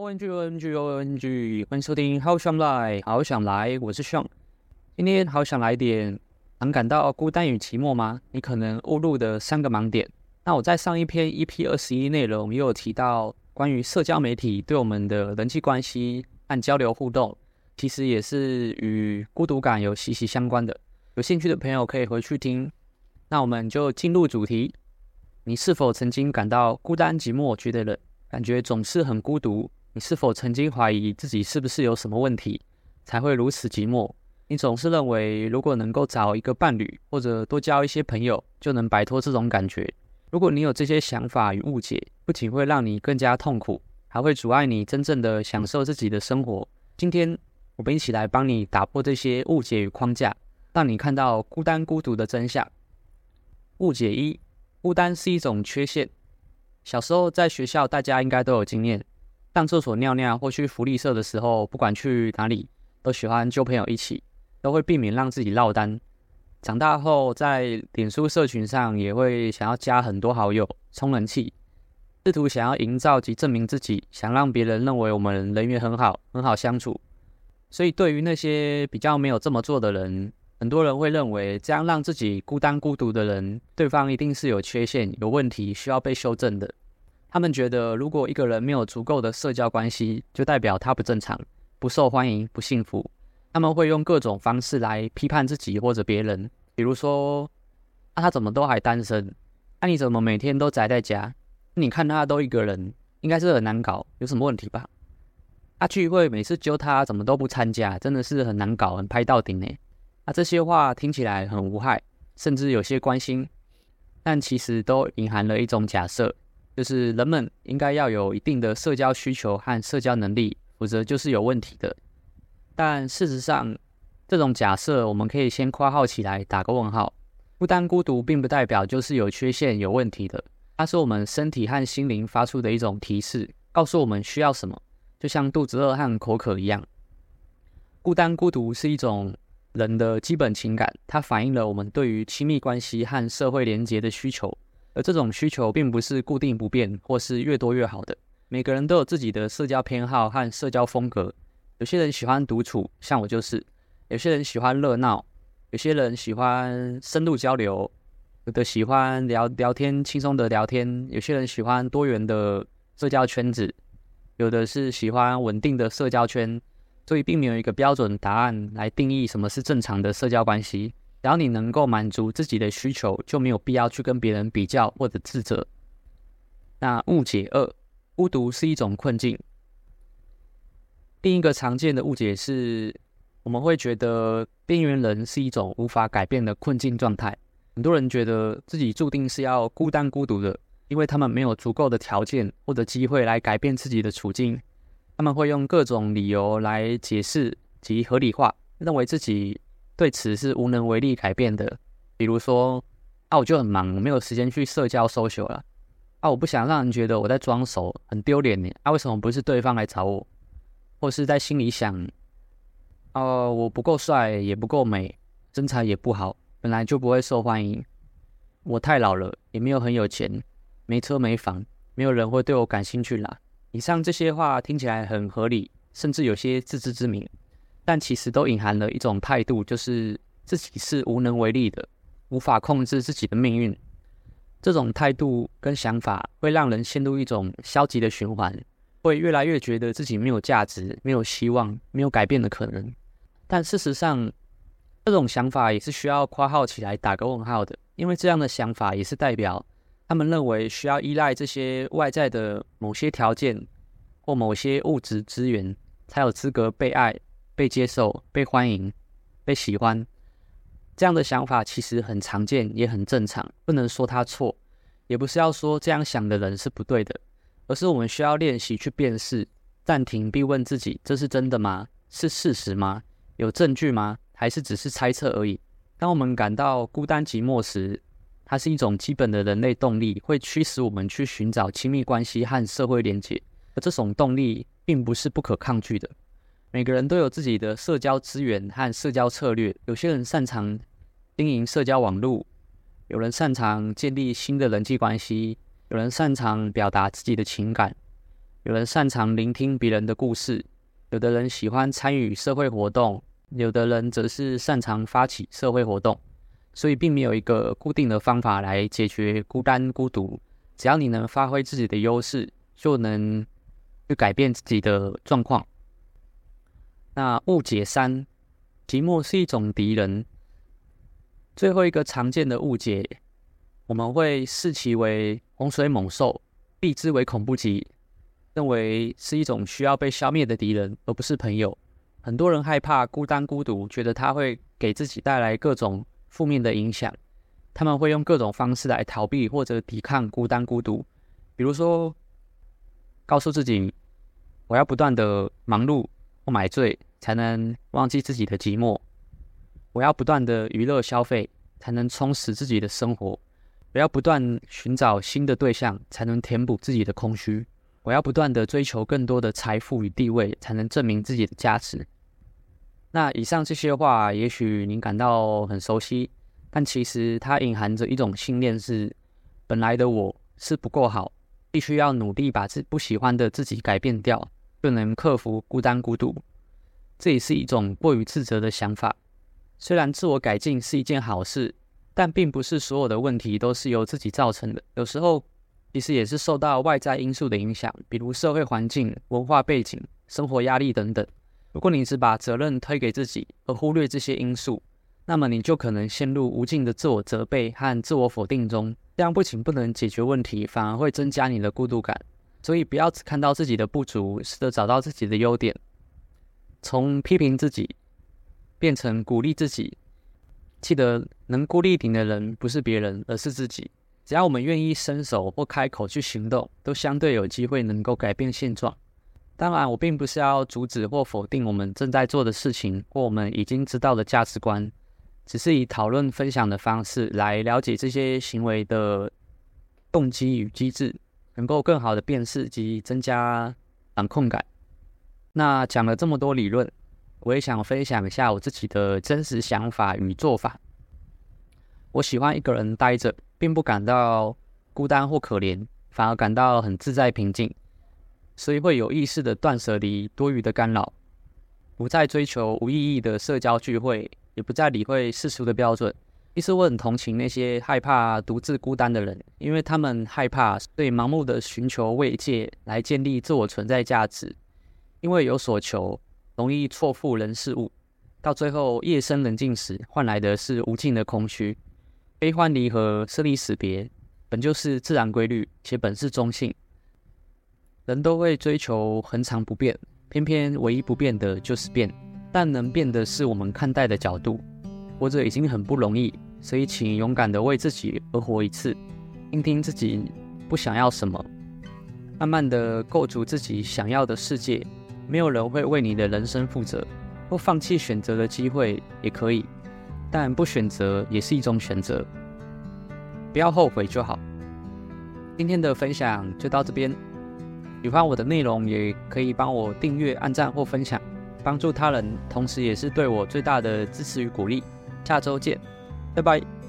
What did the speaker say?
OMG OMG OMG，欢迎收听好想来，好想来，我是 Sean。今天好想来点，常感到孤单与寂寞吗？你可能误入的三个盲点。那我在上一篇 EP 二十一内容也有提到，关于社交媒体对我们的人际关系和交流互动，其实也是与孤独感有息息相关的。有兴趣的朋友可以回去听。那我们就进入主题。你是否曾经感到孤单寂寞，觉得冷，感觉总是很孤独？你是否曾经怀疑自己是不是有什么问题，才会如此寂寞？你总是认为，如果能够找一个伴侣，或者多交一些朋友，就能摆脱这种感觉。如果你有这些想法与误解，不仅会让你更加痛苦，还会阻碍你真正的享受自己的生活。今天，我们一起来帮你打破这些误解与框架，让你看到孤单孤独的真相。误解一：孤单是一种缺陷。小时候在学校，大家应该都有经验。上厕所尿尿或去福利社的时候，不管去哪里，都喜欢揪朋友一起，都会避免让自己落单。长大后，在脸书社群上也会想要加很多好友，充人气，试图想要营造及证明自己，想让别人认为我们人缘很好，很好相处。所以，对于那些比较没有这么做的人，很多人会认为这样让自己孤单孤独的人，对方一定是有缺陷、有问题，需要被修正的。他们觉得，如果一个人没有足够的社交关系，就代表他不正常、不受欢迎、不幸福。他们会用各种方式来批判自己或者别人，比如说：“啊，他怎么都还单身？啊、你怎么每天都宅在家？你看他都一个人，应该是很难搞，有什么问题吧？”啊，聚会每次揪他怎么都不参加，真的是很难搞，很拍到顶呢。啊、这些话听起来很无害，甚至有些关心，但其实都隐含了一种假设。就是人们应该要有一定的社交需求和社交能力，否则就是有问题的。但事实上，这种假设我们可以先括号起来，打个问号。孤单孤独并不代表就是有缺陷、有问题的，它是我们身体和心灵发出的一种提示，告诉我们需要什么，就像肚子饿和口渴一样。孤单孤独是一种人的基本情感，它反映了我们对于亲密关系和社会连结的需求。而这种需求并不是固定不变，或是越多越好的。每个人都有自己的社交偏好和社交风格。有些人喜欢独处，像我就是；有些人喜欢热闹，有些人喜欢深度交流，有的喜欢聊聊天，轻松的聊天；有些人喜欢多元的社交圈子，有的是喜欢稳定的社交圈。所以，并没有一个标准答案来定义什么是正常的社交关系。只要你能够满足自己的需求，就没有必要去跟别人比较或者自责。那误解二，孤独是一种困境。另一个常见的误解是，我们会觉得边缘人是一种无法改变的困境状态。很多人觉得自己注定是要孤单孤独的，因为他们没有足够的条件或者机会来改变自己的处境。他们会用各种理由来解释及合理化，认为自己。对此是无能为力改变的，比如说，啊，我就很忙，没有时间去社交 social 了，啊，我不想让人觉得我在装熟，很丢脸呢，啊，为什么不是对方来找我？或是在心里想，哦、啊，我不够帅，也不够美，身材也不好，本来就不会受欢迎，我太老了，也没有很有钱，没车没房，没有人会对我感兴趣啦。以上这些话听起来很合理，甚至有些自知之明。但其实都隐含了一种态度，就是自己是无能为力的，无法控制自己的命运。这种态度跟想法会让人陷入一种消极的循环，会越来越觉得自己没有价值、没有希望、没有改变的可能。但事实上，这种想法也是需要括号起来打个问号的，因为这样的想法也是代表他们认为需要依赖这些外在的某些条件或某些物质资源，才有资格被爱。被接受、被欢迎、被喜欢，这样的想法其实很常见，也很正常，不能说他错，也不是要说这样想的人是不对的，而是我们需要练习去辨识、暂停并问自己：这是真的吗？是事实吗？有证据吗？还是只是猜测而已？当我们感到孤单寂寞时，它是一种基本的人类动力，会驱使我们去寻找亲密关系和社会连接，而这种动力并不是不可抗拒的。每个人都有自己的社交资源和社交策略。有些人擅长经营社交网络，有人擅长建立新的人际关系，有人擅长表达自己的情感，有人擅长聆听别人的故事，有的人喜欢参与社会活动，有的人则是擅长发起社会活动。所以，并没有一个固定的方法来解决孤单孤独。只要你能发挥自己的优势，就能去改变自己的状况。那误解三，寂寞是一种敌人。最后一个常见的误解，我们会视其为洪水猛兽，避之唯恐不及，认为是一种需要被消灭的敌人，而不是朋友。很多人害怕孤单孤独，觉得它会给自己带来各种负面的影响，他们会用各种方式来逃避或者抵抗孤单孤独，比如说，告诉自己我要不断的忙碌或买醉，才能忘记自己的寂寞。我要不断的娱乐消费，才能充实自己的生活；我要不断寻找新的对象，才能填补自己的空虚；我要不断的追求更多的财富与地位，才能证明自己的价值。那以上这些话，也许您感到很熟悉，但其实它隐含着一种信念：是本来的我是不够好，必须要努力把自不喜欢的自己改变掉，就能克服孤单孤独。这也是一种过于自责的想法。虽然自我改进是一件好事，但并不是所有的问题都是由自己造成的。有时候，其实也是受到外在因素的影响，比如社会环境、文化背景、生活压力等等。如果你只把责任推给自己，而忽略这些因素，那么你就可能陷入无尽的自我责备和自我否定中。这样不仅不能解决问题，反而会增加你的孤独感。所以，不要只看到自己的不足，试着找到自己的优点，从批评自己。变成鼓励自己，记得能孤立顶的人不是别人，而是自己。只要我们愿意伸手或开口去行动，都相对有机会能够改变现状。当然，我并不是要阻止或否定我们正在做的事情或我们已经知道的价值观，只是以讨论分享的方式来了解这些行为的动机与机制，能够更好的辨识及增加掌控感。那讲了这么多理论。我也想分享一下我自己的真实想法与做法。我喜欢一个人待着，并不感到孤单或可怜，反而感到很自在平静，所以会有意识的断舍离多余的干扰，不再追求无意义的社交聚会，也不再理会世俗的标准。其实我很同情那些害怕独自孤单的人，因为他们害怕对盲目的寻求慰藉来建立自我存在价值，因为有所求。容易错付人事物，到最后夜深人静时，换来的是无尽的空虚。悲欢离合、生离死别，本就是自然规律，且本是中性。人都会追求恒常不变，偏偏唯一不变的就是变。但能变的是我们看待的角度。活着已经很不容易，所以请勇敢地为自己而活一次，听听自己不想要什么，慢慢地构筑自己想要的世界。没有人会为你的人生负责，或放弃选择的机会也可以，但不选择也是一种选择。不要后悔就好。今天的分享就到这边，喜欢我的内容也可以帮我订阅、按赞或分享，帮助他人，同时也是对我最大的支持与鼓励。下周见，拜拜。